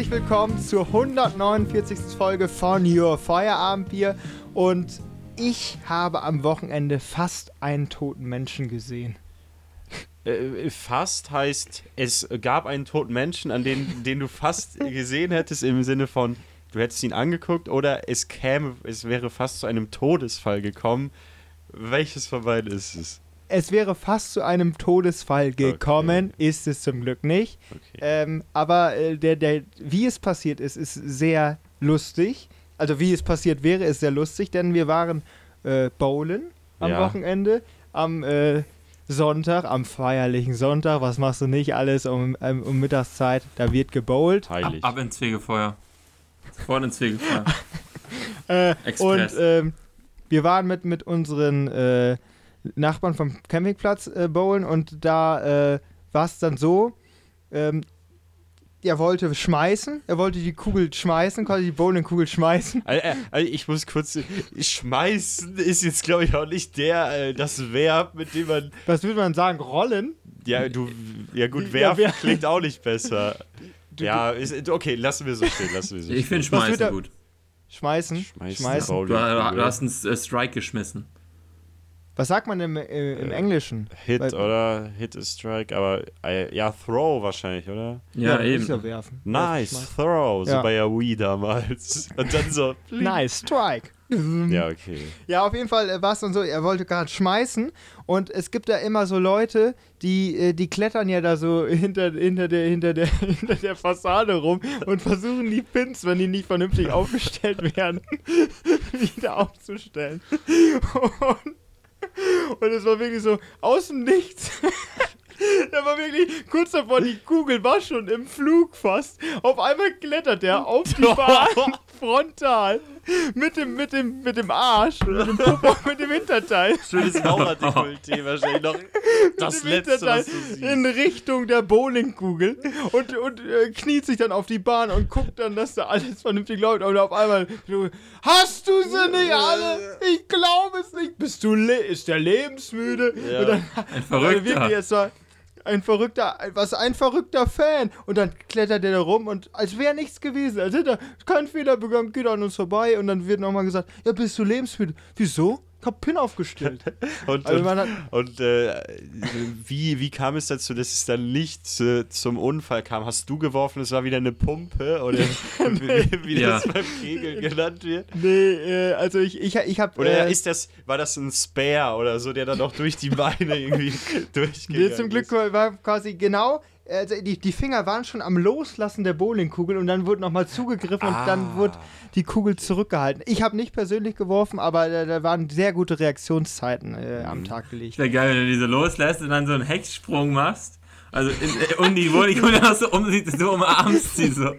herzlich willkommen zur 149. Folge von Your Feierabendbier. Und ich habe am Wochenende fast einen toten Menschen gesehen. Äh, fast heißt, es gab einen toten Menschen, an den, den du fast gesehen hättest, im Sinne von, du hättest ihn angeguckt, oder es käme, es wäre fast zu einem Todesfall gekommen. Welches von beiden ist es? Es wäre fast zu einem Todesfall gekommen, okay. ist es zum Glück nicht. Okay. Ähm, aber äh, der, der, wie es passiert ist, ist sehr lustig. Also wie es passiert wäre, ist sehr lustig, denn wir waren äh, bowlen am ja. Wochenende, am äh, Sonntag, am feierlichen Sonntag. Was machst du nicht alles um, um, um Mittagszeit? Da wird gebowlt. Heilig. Ab, ab ins Fegefeuer. Vorne ins Fegefeuer. äh, Express. Und ähm, wir waren mit, mit unseren äh, Nachbarn vom Campingplatz äh, bowlen und da äh, war es dann so, ähm, er wollte schmeißen, er wollte die Kugel schmeißen, quasi die Bowlingkugel schmeißen. Also, also ich muss kurz, schmeißen ist jetzt glaube ich auch nicht der, äh, das Verb, mit dem man... Was würde man sagen, rollen? Ja, du, ja gut, werfen ja, klingt auch nicht besser. Du, ja, ist, okay, lassen wir so stehen, lassen wir so Ich finde schmeißen gut. Schmeißen? Schmeißen. schmeißen. Du, du, hast einen Strike geschmissen. Was sagt man im, äh, im Englischen? Hit Weil, oder Hit is Strike, aber äh, ja, Throw wahrscheinlich, oder? Ja, ja eben. Ja werfen. Nice, Throw, so ja. bei der Wii damals. Und dann so. nice, Strike. Ja, okay. Ja, auf jeden Fall äh, war es dann so, er wollte gerade schmeißen und es gibt da immer so Leute, die, äh, die klettern ja da so hinter, hinter, der, hinter, der, hinter der Fassade rum und versuchen die Pins, wenn die nicht vernünftig aufgestellt werden, wieder aufzustellen. Und und es war wirklich so aus dem Nichts. Der war wirklich kurz davor, die Kugel war schon im Flug fast. Auf einmal klettert er auf die Bahn frontal mit dem, mit dem, mit dem Arsch, mit dem Popo, mit dem Hinterteil. Schönes Raucherdekolleté wahrscheinlich noch. Das letzte, was du siehst. In Richtung der Bowlingkugel und, und äh, kniet sich dann auf die Bahn und guckt dann, dass da alles vernünftig läuft. Und auf einmal, hast du sie nicht alle? Ich glaube es nicht. Bist du, ist der lebensmüde? Ja. Dann, Ein Verrückter. Wirklich, es war, ein verrückter, was ein verrückter Fan. Und dann klettert er da rum und als wäre nichts gewesen, als hätte er keinen Fehler begangen, geht an uns vorbei und dann wird nochmal gesagt, ja, bist du lebensmüde? Wieso? Ich hab Pin aufgestellt. und also und, und äh, wie, wie kam es dazu, dass es dann nicht zu, zum Unfall kam? Hast du geworfen, es war wieder eine Pumpe? Oder nee. wie, wie ja. das beim Kegeln genannt wird? Nee, äh, also ich, ich, ich hab. Oder äh, ist das, war das ein Spare oder so, der dann auch durch die Beine irgendwie durchgegangen nee, zum Glück war quasi genau also die, die Finger waren schon am Loslassen der Bowlingkugel und dann wurde nochmal zugegriffen ah. und dann ah. wurde die Kugel zurückgehalten. Ich habe nicht persönlich geworfen, aber da, da waren sehr gute Reaktionszeiten äh, am mhm. Tag gelegt. Wäre geil, wenn du diese loslässt und dann so einen Hexsprung machst. Also in, äh, um die Bowlingkugel dann so um sie so umarmst sie so.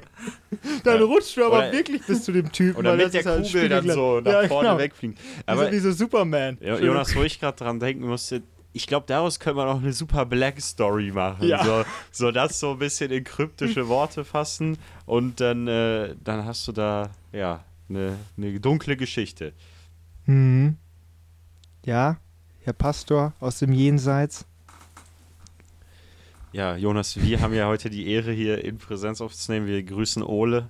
Dann ja. rutscht du aber oder, wirklich bis zu dem Typen. Oder mit der halt Kugel dann so nach ja, vorne genau. wegfliegen. Aber wie so Superman. Jonas, wo ich gerade dran denken musste, ich glaube, daraus können wir noch eine super Black Story machen. Ja. So, so das so ein bisschen in kryptische Worte fassen und dann, äh, dann hast du da, ja, eine, eine dunkle Geschichte. Mhm. Ja, Herr Pastor aus dem Jenseits. Ja, Jonas, wir haben ja heute die Ehre, hier in Präsenz aufzunehmen. Wir grüßen Ole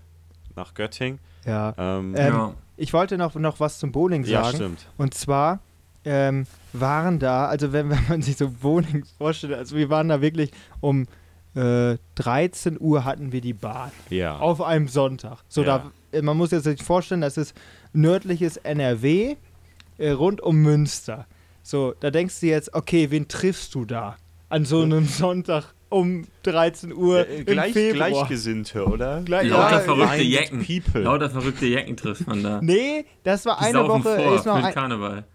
nach Göttingen. Ja. Ähm, ähm, ja. Ich wollte noch, noch was zum Bowling sagen. Ja, stimmt. Und zwar ähm, waren da, also wenn, wenn man sich so Wohnungen vorstellt, also wir waren da wirklich um äh, 13 Uhr hatten wir die Bahn. Ja. Auf einem Sonntag. So, ja. da, äh, man muss jetzt sich vorstellen, das ist nördliches NRW äh, rund um Münster. So, da denkst du jetzt, okay, wen triffst du da? An so einem Sonntag um 13 Uhr äh, gleich, Gleichgesinnte, oder? Gleich, Lauter ja, verrückte Jecken. Lauter verrückte Jecken trifft man da. Nee, das war Die eine Woche. Vor, ist noch ein, Karneval.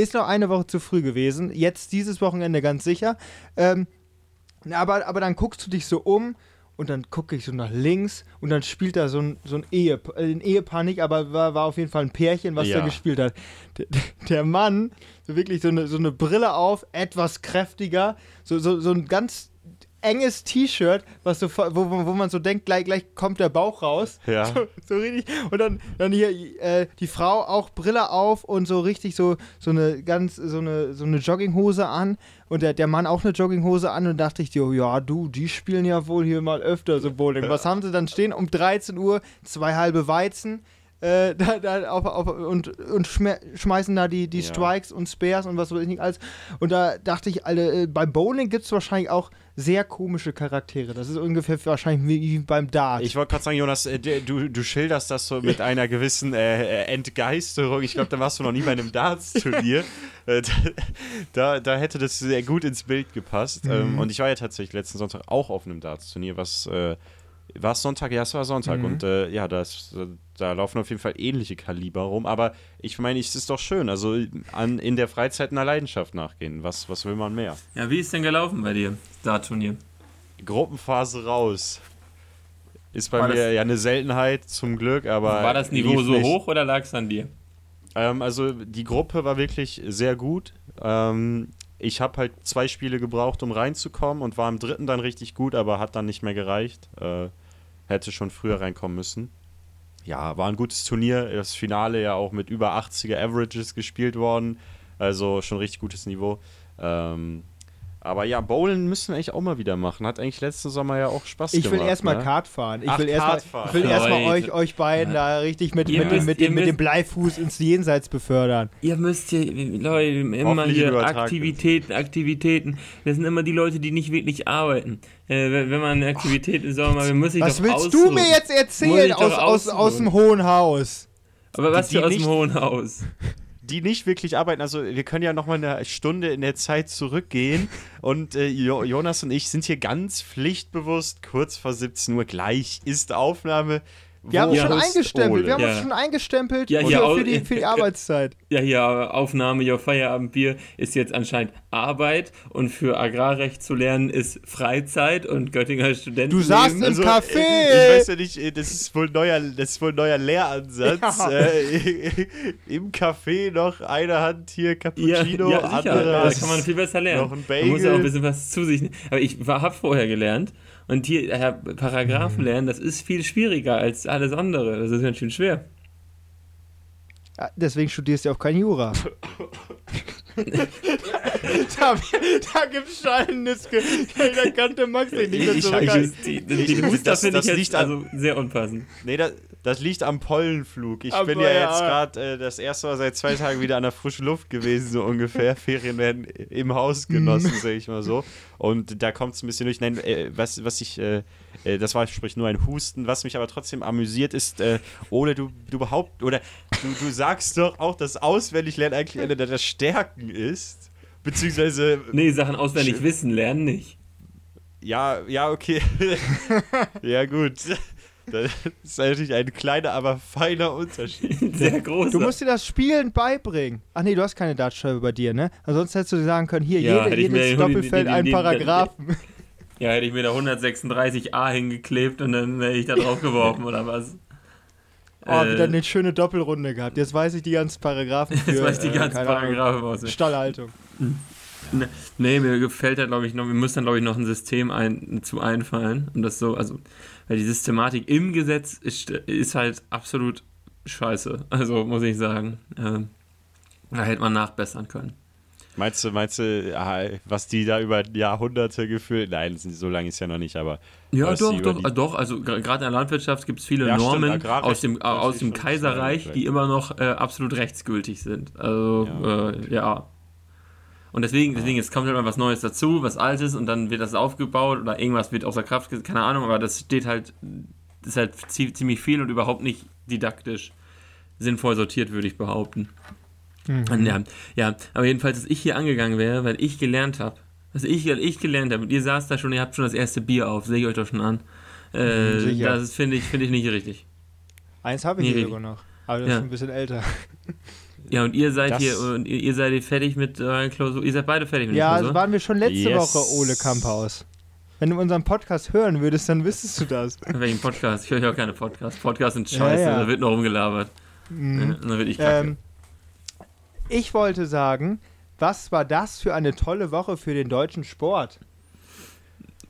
Ist noch eine Woche zu früh gewesen. Jetzt dieses Wochenende ganz sicher. Ähm, aber, aber dann guckst du dich so um und dann gucke ich so nach links und dann spielt da so ein, so ein, Ehe, äh, ein Ehepaar nicht, aber war, war auf jeden Fall ein Pärchen, was ja. da gespielt hat. Der, der, Mann, so wirklich so eine, so eine Brille auf, etwas kräftiger, so, so, so ein ganz enges T-Shirt, was so, wo, wo wo man so denkt, gleich, gleich kommt der Bauch raus. Ja. So, so richtig. Und dann, dann hier äh, die Frau auch Brille auf und so richtig so, so eine ganz, so eine, so eine Jogginghose an. Und der, der Mann auch eine Jogginghose an und dachte ich, dir, ja, du, die spielen ja wohl hier mal öfter so Bowling. Was haben sie dann stehen? Um 13 Uhr zwei halbe Weizen. Äh, da, da auf, auf, und und schme schmeißen da die, die Ja. Strikes und Spares und was weiß ich nicht alles. Und da dachte ich, alle, äh, beim Bowling gibt es wahrscheinlich auch sehr komische Charaktere. Das ist ungefähr wahrscheinlich wie, beim Dart. Ich wollte gerade sagen, Jonas, äh, du, du schilderst das so mit einer gewissen äh, äh, Entgeisterung. Ich glaube, da warst du noch nie bei einem Darts-Turnier. Äh, da, da hätte das sehr gut ins Bild gepasst. Ähm, und ich war ja tatsächlich letzten Sonntag auch auf einem Darts-Turnier, was äh, war es Sonntag? Ja, es war Sonntag. Und äh, ja, das, da laufen auf jeden Fall ähnliche Kaliber rum. Aber ich meine, es ist doch schön. Also an, in der Freizeit einer Leidenschaft nachgehen. Was, was will man mehr? Ja, wie ist denn gelaufen bei dir, Dart-Turnier? Gruppenphase raus. Ist bei War mir das- ja eine Seltenheit, zum Glück, aber. War das Niveau so nicht. hoch oder lag es an dir? Ähm, also die Gruppe war wirklich sehr gut. Ähm, ich habe halt zwei Spiele gebraucht, um reinzukommen und war im dritten dann richtig gut, aber hat dann nicht mehr gereicht. Äh, hätte schon früher reinkommen müssen. Ja, war ein gutes Turnier. Das Finale ja auch mit über 80er Averages gespielt worden. Also schon richtig gutes Niveau. Ähm, aber ja, Bowlen müssen wir eigentlich auch mal wieder machen. Hat eigentlich letzten Sommer ja auch Spaß Ich gemacht. will erstmal ne? Kart fahren. Ich Ach, will erstmal Kart fahren. ich will erstmal Leute. euch, euch beiden da richtig mit, Ihr mit, dem, müsst- mit, dem, mit dem Bleifuß ins Jenseits befördern. Ihr müsst hier, Leute, immer hier Aktivitäten, Aktivitäten. Das sind immer die Leute, die nicht wirklich arbeiten. Äh, wenn, wenn man eine Aktivität im Sommer, man muss sich Was doch willst ausruhen. du mir jetzt erzählen ich doch aus, aus, aus dem Hohen Haus? Aber was Die für aus nicht- dem Hohen Haus? Die nicht wirklich arbeiten. Also wir können ja noch mal eine Stunde in der Zeit zurückgehen und äh, jo Jonas und ich sind hier ganz pflichtbewusst kurz vor 17 Uhr gleich ist Aufnahme. Wir haben uns schon eingestempelt. Ole? Wir haben Ja. uns schon eingestempelt Ja, für, für, die, für die Arbeitszeit. Ja, hier Aufnahme, ja, Feierabendbier ist jetzt anscheinend Arbeit und für Agrarrecht zu lernen ist Freizeit und Göttinger Studenten. Du saßt im Also, Café. Ich weiß ja nicht, äh, das ist wohl ein neuer, das ist wohl ein neuer Lehransatz. Ja. Äh, Im Café noch eine Hand hier Ja, Cappuccino, ja, sicher. andere Da kann man viel besser lernen. noch ein Man muss ja auch Bagel. ein bisschen was zu sich nehmen. Aber ich habe vorher gelernt und hier äh, Paragraphen lernen, das ist viel schwieriger als alles andere. Das ist ganz schön schwer. Ja, deswegen studierst du auch kein Jura. da da gibt es schallendes Da kannte Max nicht mehr zurück. ich- Die, die, die ich- Muster das- finde ich das jetzt liegt also sehr unpassend. Nee, das, das liegt am Pollenflug. Ich Aber bin ja ja. jetzt gerade äh, das erste Mal seit zwei Tagen wieder an der frischen Luft gewesen, so ungefähr. Ferien werden im Haus genossen, sage ich mal so. Und da kommt es ein bisschen durch. Nein, äh, was, was ich, äh, äh, das war sprich nur ein Husten. Was mich aber trotzdem amüsiert ist, äh, Ole, du, du behaupt, oder du, du sagst doch auch, dass Auswendiglernen eigentlich eine deiner Stärken ist. Beziehungsweise, Nee, Sachen auswendig Schön. wissen, lernen nicht. ja, ja, okay. ja, gut. Das ist natürlich ein kleiner, aber feiner Unterschied. Sehr groß. Du musst dir das Spielen beibringen. Ach nee, du hast keine Dartscheibe bei dir, ne? Ansonsten hättest du sagen können, hier, Ja, jede, jedes Doppelfeld ein Paragraphen. Ja, hätte ich mir da 136a hingeklebt und dann hätte ich da drauf geworfen oder was? Oh, Äh, wieder eine schöne Doppelrunde gehabt. Jetzt weiß ich die ganzen Paragraphen für Jetzt weiß ich die äh, ganzen Ahnung, Paragraphen aus. Stallhaltung. Nee, mir gefällt da, glaube ich, noch, wir müssen dann, glaube ich, noch ein System ein, zu einfallen. Und das so, also, weil die Systematik im Gesetz ist, ist halt absolut scheiße. Also, muss ich sagen. Ähm, da hätte man nachbessern können. Meinst du, meinst du, ah, was die da über Jahrhunderte gefühlt? Nein, so lange ist ja noch nicht, aber. Ja, doch, doch, äh, doch. Also gerade in der Landwirtschaft gibt es viele Ja, stimmt, Normen Agrarrecht aus dem, aus dem Kaiserreich, die immer noch äh, absolut rechtsgültig sind. Also, ja. Äh, ja. Und deswegen, deswegen, es kommt halt mal was Neues dazu, was Altes und dann wird das aufgebaut oder irgendwas wird außer Kraft gesetzt, keine Ahnung, aber das steht halt, das ist halt zie- ziemlich viel und überhaupt nicht didaktisch sinnvoll sortiert, würde ich behaupten. Und Ja, ja, aber jedenfalls, dass ich hier angegangen wäre, weil ich gelernt habe. Was ich, weil ich gelernt habe. Und ihr saßt da schon, ihr habt schon das erste Bier auf, sehe ich euch doch schon an. Äh, Sicher. das finde ich, finde ich nicht richtig. Eins habe ich hier richtig. sogar noch. Aber das Ja. ist schon ein bisschen älter. Ja, und ihr seid Das- hier, und ihr, ihr seid fertig mit euren Klausur. Ihr seid beide fertig mit Ja, der das Klausur. waren wir schon letzte Yes. Woche, Ole Kamphaus. Wenn du unseren Podcast hören würdest, dann wüsstest du das. In welchem Podcast? Ich höre ja auch keine Podcasts. Podcasts sind Ja, scheiße, ja. da wird nur rumgelabert. Mhm. Ja, dann wird ich kacke. Ähm, ich wollte sagen, was war das für eine tolle Woche für den deutschen Sport?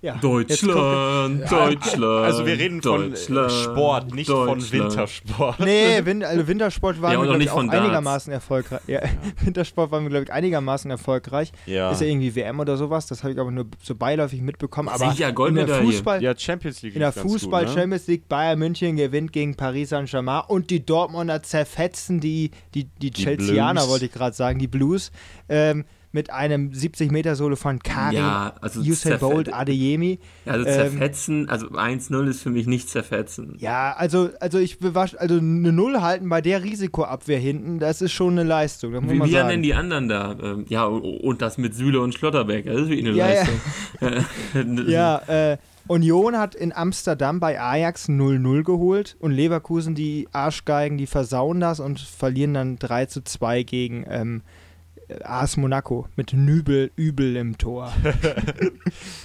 Ja, jetzt kommt- Deutschland, Deutschland. Also wir reden von äh, Deutschland, Sport, nicht von Deutschland. Wintersport. Nee, Win also Wintersport waren Ja, wir, nicht auch Darts. einigermaßen erfolgreich. Ja, Wintersport waren wir, glaube ich, einigermaßen erfolgreich. Ja. Ist ja irgendwie WM oder sowas, das habe ich aber nur so beiläufig mitbekommen. Aber Sicher, in der Goldmedaille. Fußball, Ja, Champions League in der Fußball gut, ne? Champions League Bayern München gewinnt gegen Paris Saint-Germain und die Dortmunder zerfetzen die, die, die, Chelseaner, Blues. wollte ich gerade sagen, die Blues, ähm, mit einem 70-Meter-Solo von Karim, Ja, also Usain Bolt, Adeyemi. Also Ähm, zerfetzen, also 1-0 ist für mich nicht zerfetzen. Ja, also, also ich also eine Null halten bei der Risikoabwehr hinten, das ist schon eine Leistung. Das muss Wie, man wie sagen. denn die anderen da? Ähm, ja, und, das mit Süle und Schlotterbeck, das ist wie eine Ja, ja. Leistung. Ja, äh, Union hat in Amsterdam bei Ajax 0-0 geholt und Leverkusen, die Arschgeigen, die versauen das und verlieren dann 3 zu 2 gegen ähm, AS Monaco mit Nübel, Übel im Tor.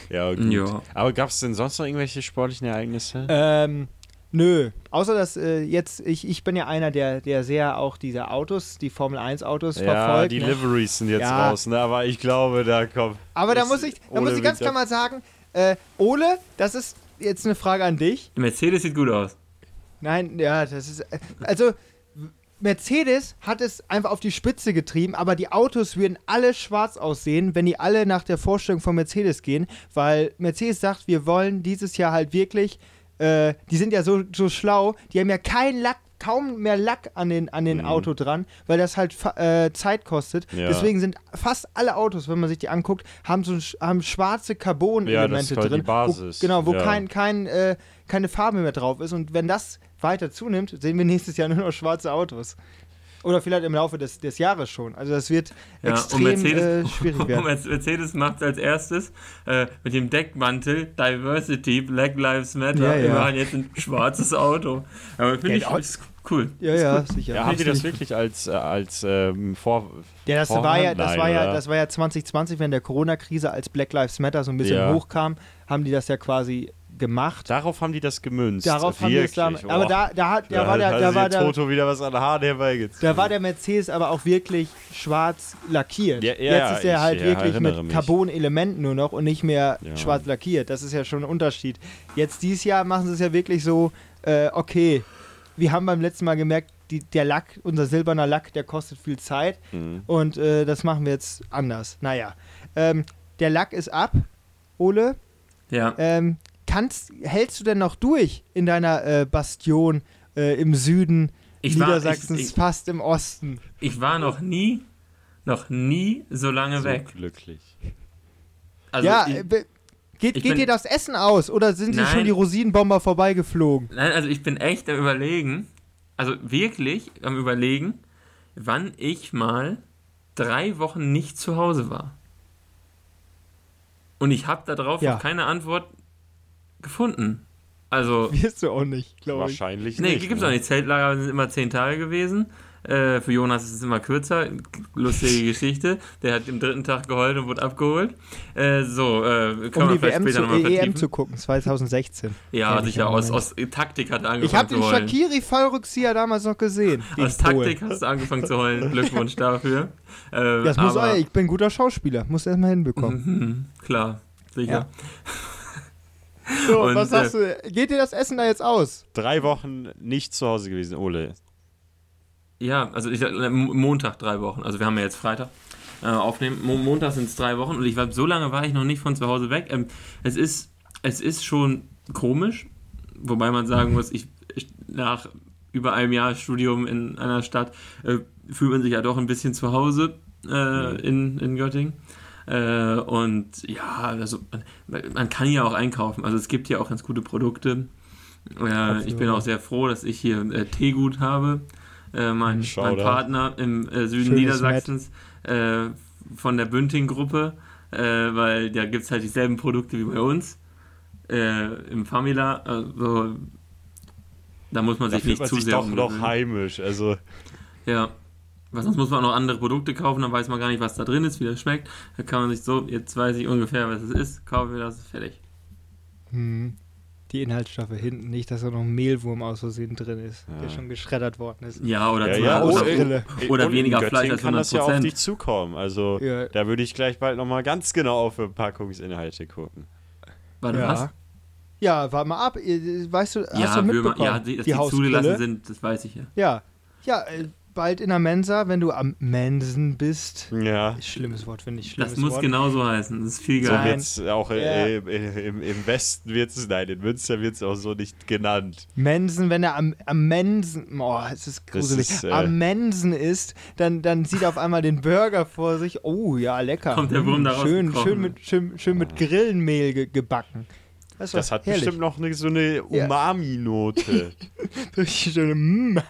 Ja, gut. Ja. Aber gab es denn sonst noch irgendwelche sportlichen Ereignisse? ähm, nö, außer dass äh, jetzt, ich, ich bin ja einer, der, der sehr auch diese Autos, die Formel 1 Autos ja, verfolgt. die ne? Liveries sind jetzt Ja. raus, ne? aber ich glaube, da kommt. Aber da muss ich, da muss ich ganz klar mal sagen, äh, Ole, das ist jetzt eine Frage an dich. Mercedes sieht gut aus. Nein, ja, das ist. Also, Mercedes hat es einfach auf die Spitze getrieben, aber die Autos würden alle schwarz aussehen, wenn die alle nach der Vorstellung von Mercedes gehen, weil Mercedes sagt, wir wollen dieses Jahr halt wirklich. Äh, die sind ja so, so schlau, die haben ja keinen Lack. Kaum mehr Lack an den, an den Mhm. Auto dran, weil das halt äh, Zeit kostet. Ja. Deswegen sind fast alle Autos, wenn man sich die anguckt, haben so haben schwarze Ja, das Carbon-Elemente ist halt drin. die Basis. Wo, genau, wo Ja. kein, kein, äh, keine Farbe mehr drauf ist. Und wenn das weiter zunimmt, sehen wir nächstes Jahr nur noch schwarze Autos. Oder vielleicht im Laufe des, des Jahres schon. Also das wird Ja, extrem äh, schwierig und werden. Mercedes macht als erstes äh, mit dem Deckmantel Diversity, Black Lives Matter. Ja, Wir ja. machen jetzt ein schwarzes Auto. Aber finde ich auch- ist cool. Ja, ja, sicher. Ja, haben die das wirklich als, äh, als ähm, Vor. Ja, das war ja, das Nein, war ja, das war ja 2020, wenn der Corona-Krise als Black Lives Matter so ein bisschen Ja. hochkam, haben die das ja quasi gemacht. Darauf haben die das gemünzt. Darauf haben die es Wirklich. da, aber Oh, da, da, hat, da, da war der, da war der, Toto wieder was an Haaren herbeigezogen. Da war der Mercedes aber auch wirklich schwarz lackiert. Ja, ja, Jetzt ist er halt ja, wirklich mit. Carbon-Elementen nur noch und nicht mehr Ja. schwarz lackiert. Das ist ja schon ein Unterschied. Jetzt dieses Jahr machen sie es ja wirklich so, äh, okay, wir haben beim letzten Mal gemerkt, die, der Lack, unser silberner Lack, der kostet viel Zeit Mhm. und äh, das machen wir jetzt anders. Naja, ähm, der Lack ist ab, Ole. Ja. Ähm, kannst, hältst du denn noch durch in deiner äh, Bastion äh, im Süden Ich war- Niedersachsens, ich- ich- fast im Osten? Ich war noch nie, noch nie so lange So weg. glücklich. Also ja, ich, äh, geht, geht bin- dir das Essen aus oder sind sie Nein. schon die Rosinenbomber vorbeigeflogen? Nein, also ich bin echt am überlegen, also wirklich am überlegen, wann ich mal drei Wochen nicht zu Hause war. Und ich habe darauf Ja. noch keine Antwort gefunden. Also, Wirst du auch nicht, glaube ich. Wahrscheinlich nee, nicht. gibt's ne? auch nicht. Zeltlager sind immer zehn Tage gewesen. Äh, für Jonas ist es immer kürzer. Lustige Geschichte. Der hat am dritten Tag geheult und wurde abgeholt. Äh, so, äh, können Um wir die vielleicht WM später zu, nochmal EM vertiefen. zu gucken, 2016. ja, sicher. Aus, aus Taktik hat er angefangen Ich habe zu den heulen. Shakiri-Fallrückzieher damals noch gesehen. Aus Polen. Taktik hast du angefangen zu heulen. Glückwunsch dafür. Äh, Das muss aber, euer, ich bin ein guter Schauspieler, muss erst mal hinbekommen. Mhm, klar, sicher. Ja. So, Und, was äh, sagst du? Geht dir das Essen da jetzt aus? Drei Wochen nicht zu Hause gewesen, Ole. Ja, also ich, äh, Montag drei Wochen. Also wir haben ja jetzt Freitag äh, aufnehmen. Mo Montag sind es drei Wochen und ich war so lange war ich noch nicht von zu Hause weg. Ähm, es ist es ist schon komisch, wobei man sagen muss, ich, ich nach über einem Jahr Studium in einer Stadt äh, fühlt man sich ja doch ein bisschen zu Hause äh, in, in Göttingen. Äh, und ja, also man, man kann hier auch einkaufen. Also es gibt hier auch ganz gute Produkte. Äh, ich bin auch sehr froh, dass ich hier äh, Teegut habe. Äh, mein, mein. Partner im äh, Süden Schönes Niedersachsens äh, von der Bünding-Gruppe, weil da gibt es halt dieselben Produkte wie bei uns im Famila. Also, da muss man sich fühlt nicht man zu sich sehr doch noch heimisch. Also, Ja. Weil sonst muss man auch noch andere Produkte kaufen, dann weiß man gar nicht, was da drin ist, wie das schmeckt. Da kann man sich so, jetzt weiß ich ungefähr, was es ist, kaufen wir das, fertig. Hm. Die Inhaltsstoffe hinten, nicht, dass da noch ein Mehlwurm aus Versehen drin ist, der Ja. schon geschreddert worden ist. Ja, oder, ja, ja, oder- oder, Brille. oder weniger Fleisch als kann das ja auf 100%. dich zukommen. Also, Ja. da würde ich gleich bald nochmal ganz genau auf Verpackungsinhalte gucken. Warte, ja. was? Ja, warte mal ab. Weißt du, hast Ja, du mitbekommen? ja, die, dass die die, zugelassen sind, das weiß ich ja. Ja. Ja, äh, bald in der Mensa, wenn du am Mensen bist. Ja. Schlimmes Wort, finde ich. Schlimmes Das muss Wort. genauso heißen. Das ist viel So geiler. Nein. wird's auch äh, im, im, im Westen wird es, nein, in Münster wird es auch so nicht genannt. Mensen, wenn er am, am Mensen, oh, es ist gruselig, ist, äh, am Mensen ist, dann, dann sieht er auf einmal den Burger vor sich. Oh, ja, lecker. Kommt der Wurm Mm, da schön, schön mit, schön, schön mit Grillenmehl ge gebacken. Das, Das hat herrlich. bestimmt noch eine, so eine Ja. Umami-Note. Richtig schön.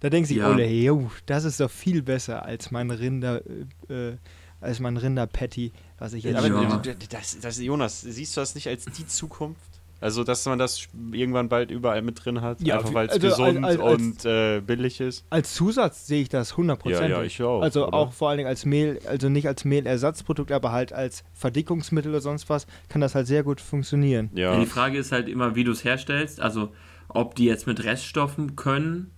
Da denkt sich Ja. Ole, jo, das ist doch viel besser als mein Rinder, äh, äh, als mein Rinder-Patty, was ich jetzt. Aber Ja. das, das, Jonas, siehst du das nicht als die Zukunft? Also, dass man das irgendwann bald überall mit drin hat, Ja, einfach weil es also gesund als- als- und äh, billig ist. Als Zusatz sehe ich das hundertprozentig. Ja, ja, ich auch, Also oder? auch vor allen Dingen als Mehl, also nicht als Mehlersatzprodukt, aber halt als Verdickungsmittel oder sonst was, kann das halt sehr gut funktionieren. Ja, die Frage ist halt immer, wie du es herstellst. Also, ob die jetzt mit Reststoffen können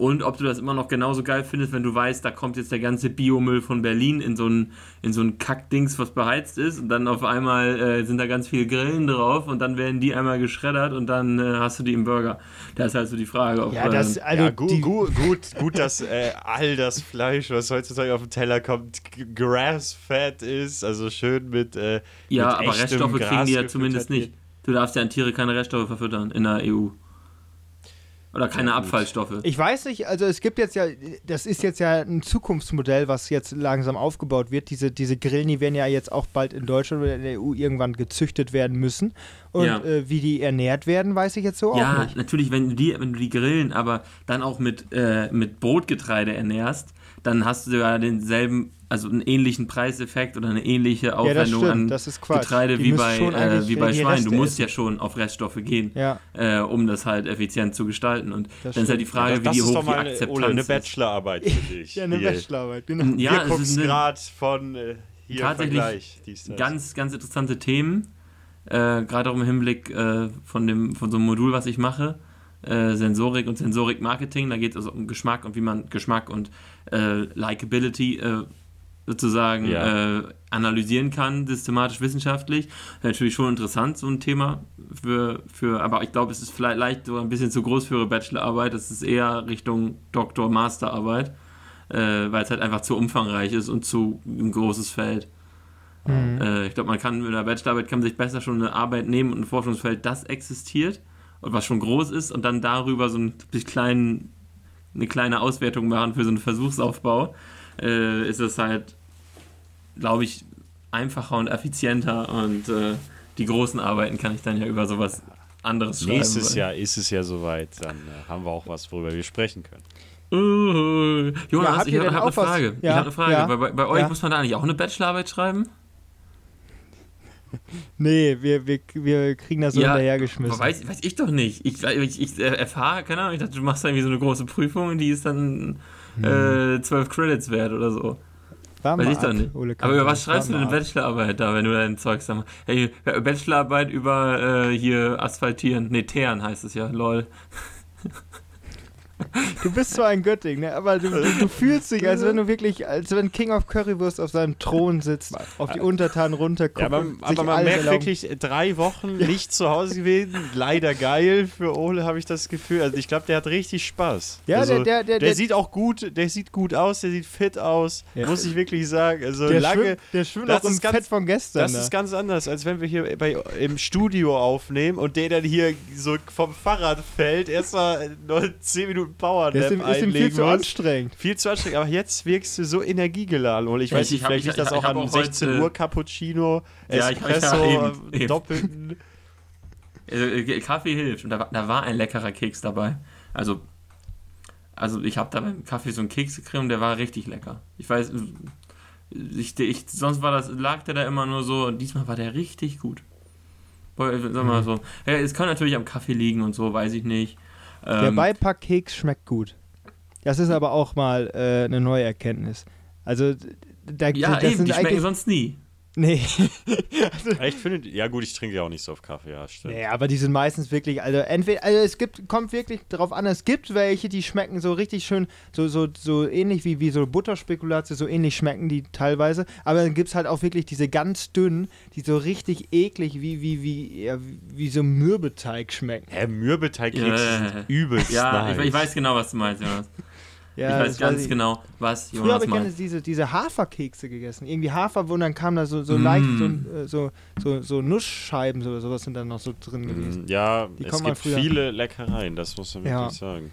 und ob du das immer noch genauso geil findest, wenn du weißt, da kommt jetzt der ganze Biomüll von Berlin in so ein, in so ein Kackdings, was beheizt ist und dann auf einmal äh, sind da ganz viele Grillen drauf und dann werden die einmal geschreddert und dann äh, hast du die im Burger. Da ist halt so die Frage, ob Ja, das, ähm, also ja gut, die, gut, gut, gut, dass äh, all das Fleisch, was heutzutage auf den Teller kommt, g- grass-fed ist, also schön mit. Äh, ja mit aber Reststoffe kriegen die ja zumindest nicht. Du darfst ja an Tiere keine Reststoffe verfüttern in der EU. Oder keine Ja. Abfallstoffe. Ich weiß nicht, also es gibt jetzt ja, das ist jetzt ja ein Zukunftsmodell, was jetzt langsam aufgebaut wird. Diese, diese Grillen, die werden ja jetzt auch bald in Deutschland oder in der EU irgendwann gezüchtet werden müssen. Und Ja. äh, wie die ernährt werden, weiß ich jetzt so auch Ja, nicht. natürlich, wenn du die, wenn du die grillen, aber dann auch mit, äh, mit Brotgetreide ernährst, dann hast du ja denselben, also einen ähnlichen Preiseffekt oder eine ähnliche Ja, das Aufwendung stimmt, an das ist Quatsch. Getreide Die wie bei, äh, wie äh, bei Schwein. Du musst essen. ja schon auf Reststoffe gehen, Ja, äh, um das halt effizient zu gestalten. Und Das dann ist halt die. Frage, das wie die ist hoch doch die mal eine, Akzeptanz Ole, eine ist. Bachelorarbeit für dich. ja eine Hier. Bachelorarbeit, genau. Ja, es ist Wirkungsgrad von äh, hier Tatsächlich Vergleich. Dies, das. ganz, ganz interessante Themen. Äh, Gerade auch im Hinblick äh, von, dem, von so einem Modul, was ich mache. Äh, Sensorik und Sensorik-Marketing. Da geht es also um Geschmack und wie man Geschmack und äh, Likability äh, sozusagen Ja. äh, analysieren kann, systematisch wissenschaftlich. Natürlich schon interessant, so ein Thema. Für, für, aber ich glaube, es ist vielleicht leicht so ein bisschen zu groß für ihre Bachelorarbeit. Es ist eher Richtung Doktor-Masterarbeit, äh, weil es halt einfach zu umfangreich ist und zu ein großes Feld. Mhm. Äh, ich glaube, man kann mit einer Bachelorarbeit kann man sich besser schon eine Arbeit nehmen und ein Forschungsfeld, das existiert und was schon groß ist und dann darüber so einen kleinen, eine kleine Auswertung machen für so einen Versuchsaufbau. Äh, ist es halt, glaube ich, einfacher und effizienter und äh, die großen Arbeiten kann ich dann ja über sowas anderes schreiben. Nächstes Jahr ist es ja soweit, dann äh, haben wir auch was, worüber wir sprechen können. Uh, Ja, Jonas, habt ich habe hab eine Frage. ich Ja, habe eine Frage. ja, bei, bei, euch ja. muss man da eigentlich auch eine Bachelorarbeit schreiben? Nee, wir, wir, wir kriegen das so hinterhergeschmissen. Weiß, weiß ich doch nicht. Ich, ich, ich erfahre, keine Ahnung, ich dachte, du machst irgendwie so eine große Prüfung und die ist dann äh, 12 Credits wert oder so. War Weiß ich doch nicht. Aber über was schreibst du denn eine. Bachelorarbeit da, wenn du dein Zeug sagst? Hey, Bachelorarbeit über äh, hier asphaltieren. Nee, teeren heißt es ja, lol. Du bist so ein Götting, ne? aber du, du, du fühlst dich, als wenn du wirklich, als wenn King of Currywurst auf seinem Thron sitzt, auf die Untertanen runterguckt. Ja, aber, aber man merkt erlauben. wirklich, äh, drei Wochen nicht zu Hause gewesen. Leider geil für Ole, habe ich das Gefühl. Also ich glaube, der hat richtig Spaß. Ja, also, der- der- der- der- sieht auch gut, der sieht gut aus, der sieht fit aus, Ja. muss ich wirklich sagen. Also Der lange. schwimmt, der schwimmt das ist ganz- Fett von gestern. Das ne? ist ganz anders, als wenn wir hier bei, im Studio aufnehmen und der dann hier so vom Fahrrad fällt, erstmal noch 10 Minuten Power der ist ihm, ist ihm viel zu anstrengend. Viel zu anstrengend, aber jetzt wirkst du so energiegeladen. Und ich weiß ich- nicht, ich vielleicht ich- liegt das ich auch an auch 16 heute- Uhr Cappuccino, Ja, ich Espresso, ja, eben, eben. doppelten. Äh, Kaffee hilft. Und da, war- da war ein leckerer Keks dabei. Also, also ich habe da beim Kaffee so einen Keks gekriegt und der war richtig lecker. Ich weiß, ich, ich, sonst war das, lag der da immer nur so und diesmal war der richtig gut. Boah, Sag Mhm. mal so. Ja, es kann natürlich am Kaffee liegen und so, weiß ich nicht. Der Ähm, Beipackkeks schmeckt gut. Das ist aber auch mal äh, eine neue Erkenntnis. Also, da, ja, eben, die schmecken sonst nie. Nee. Echt findet. Ja, gut, ich trinke ja auch nicht so auf Kaffee, ja, stimmt. Nee, aber die sind meistens wirklich, also entweder, also es gibt, kommt wirklich darauf an, es gibt welche, die schmecken so richtig schön, so, so, so ähnlich wie, wie so Butterspekulate, so ähnlich schmecken die teilweise, aber dann gibt es halt auch wirklich diese ganz dünnen, die so richtig eklig wie, wie, wie, ja, wie so Mürbeteig schmecken. Hä, Mürbeteig Ja, kriegst ja, du übelst Ja, nice. ich, ich weiß genau, was du meinst, Jonas. Ja, ich weiß ganz ich. genau, was Früher Jonas habe ich gerne diese, diese Haferkekse gegessen. Irgendwie Hafer, wo dann kam da so, so leicht, so, Mm. äh, so, so, so Nussscheiben, so, sowas sind dann noch so drin gewesen. Mm, Ja, Die es gibt früher- viele Leckereien, das muss man wirklich Ja. sagen.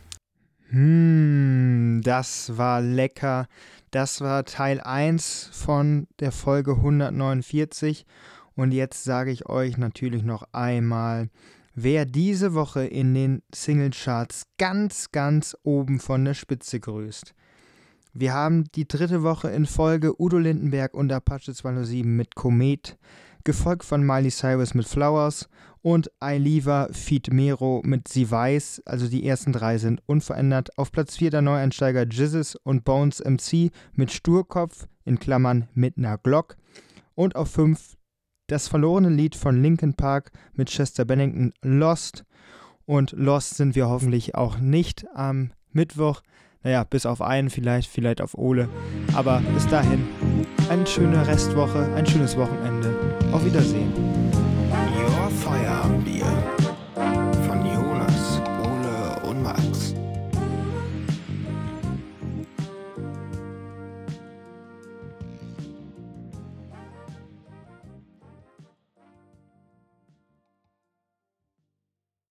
Hm, das war lecker. Das war Teil 1 von der Folge 149. Und jetzt sage ich euch natürlich noch einmal, wer diese Woche in den Singlecharts ganz, ganz oben von der Spitze grüßt. Wir haben die dritte Woche in Folge Udo Lindenberg und Apache 207 mit Komet, gefolgt von Miley Cyrus mit Flowers und Ailiva Feed Mero mit Sie Weiß, also die ersten drei sind unverändert. Auf Platz 4 der Neueinsteiger Jizzes und Bones MC mit Sturkopf, in Klammern mit ner Glock. Und auf 5 das verlorene Lied von Linkin Park mit Chester Bennington Lost. Und Lost sind wir hoffentlich auch nicht am Mittwoch. Naja, bis auf einen vielleicht, vielleicht auf Ole. Aber bis dahin, eine schöne Restwoche, ein schönes Wochenende. Auf Wiedersehen.